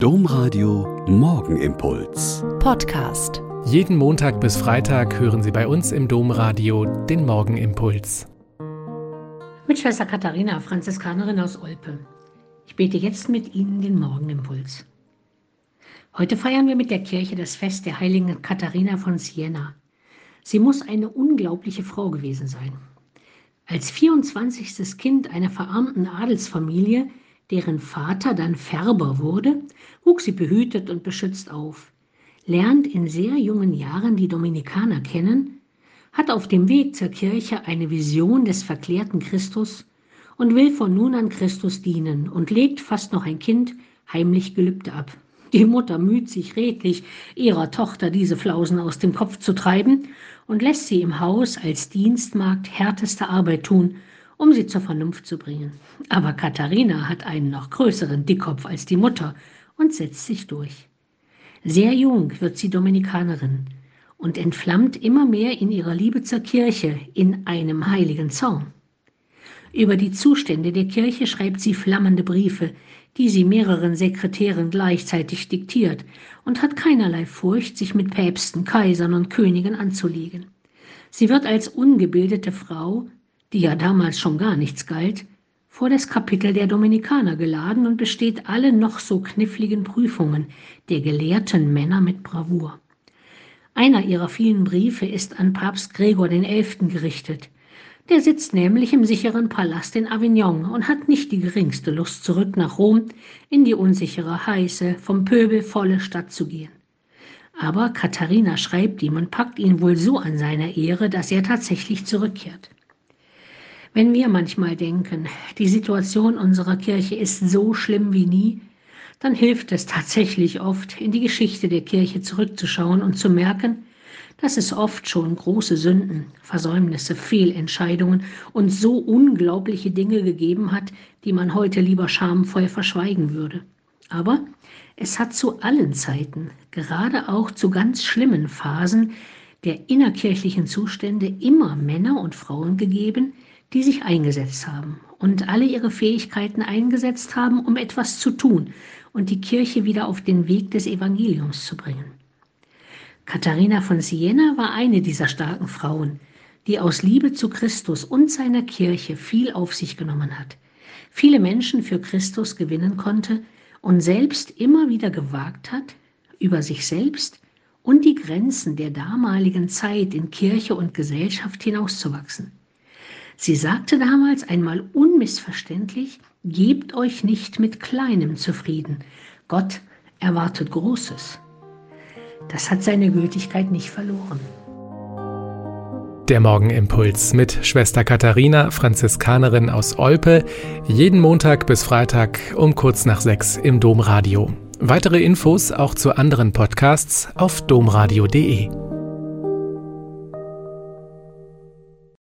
Domradio Morgenimpuls. Podcast. Jeden Montag bis Freitag hören Sie bei uns im Domradio den Morgenimpuls. Mit Schwester Katharina, Franziskanerin aus Olpe. Ich bete jetzt mit Ihnen den Morgenimpuls. Heute feiern wir mit der Kirche das Fest der heiligen Katharina von Siena. Sie muss eine unglaubliche Frau gewesen sein. Als 24. Kind einer verarmten Adelsfamilie deren Vater dann Färber wurde, wuchs sie behütet und beschützt auf, lernt in sehr jungen Jahren die Dominikaner kennen, hat auf dem Weg zur Kirche eine Vision des verklärten Christus und will von nun an Christus dienen und legt fast noch ein Kind heimlich Gelübde ab. Die Mutter müht sich redlich, ihrer Tochter diese Flausen aus dem Kopf zu treiben und lässt sie im Haus als Dienstmagd härteste Arbeit tun um sie zur Vernunft zu bringen. Aber Katharina hat einen noch größeren Dickkopf als die Mutter und setzt sich durch. Sehr jung wird sie Dominikanerin und entflammt immer mehr in ihrer Liebe zur Kirche in einem heiligen Zorn. Über die Zustände der Kirche schreibt sie flammende Briefe, die sie mehreren Sekretären gleichzeitig diktiert und hat keinerlei Furcht, sich mit Päpsten, Kaisern und Königen anzulegen. Sie wird als ungebildete Frau die ja damals schon gar nichts galt, vor das Kapitel der Dominikaner geladen und besteht alle noch so kniffligen Prüfungen der gelehrten Männer mit Bravour. Einer ihrer vielen Briefe ist an Papst Gregor XI. gerichtet. Der sitzt nämlich im sicheren Palast in Avignon und hat nicht die geringste Lust, zurück nach Rom in die unsichere, heiße, vom Pöbel volle Stadt zu gehen. Aber Katharina schreibt ihm und packt ihn wohl so an seiner Ehre, dass er tatsächlich zurückkehrt. Wenn wir manchmal denken, die Situation unserer Kirche ist so schlimm wie nie, dann hilft es tatsächlich oft, in die Geschichte der Kirche zurückzuschauen und zu merken, dass es oft schon große Sünden, Versäumnisse, Fehlentscheidungen und so unglaubliche Dinge gegeben hat, die man heute lieber schamvoll verschweigen würde. Aber es hat zu allen Zeiten, gerade auch zu ganz schlimmen Phasen der innerkirchlichen Zustände, immer Männer und Frauen gegeben, die sich eingesetzt haben und alle ihre Fähigkeiten eingesetzt haben, um etwas zu tun und die Kirche wieder auf den Weg des Evangeliums zu bringen. Katharina von Siena war eine dieser starken Frauen, die aus Liebe zu Christus und seiner Kirche viel auf sich genommen hat, viele Menschen für Christus gewinnen konnte und selbst immer wieder gewagt hat, über sich selbst und die Grenzen der damaligen Zeit in Kirche und Gesellschaft hinauszuwachsen. Sie sagte damals einmal unmissverständlich, gebt euch nicht mit Kleinem zufrieden. Gott erwartet Großes. Das hat seine Gültigkeit nicht verloren. Der Morgenimpuls mit Schwester Katharina, Franziskanerin aus Olpe, jeden Montag bis Freitag um kurz nach sechs im Domradio. Weitere Infos auch zu anderen Podcasts auf domradio.de.